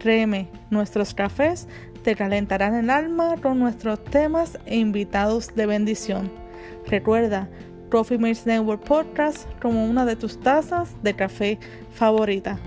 Créeme, nuestros cafés te calentarán el alma con nuestros temas e invitados de bendición. Recuerda, Coffee Mates Network Podcast como una de tus tazas de café favorita.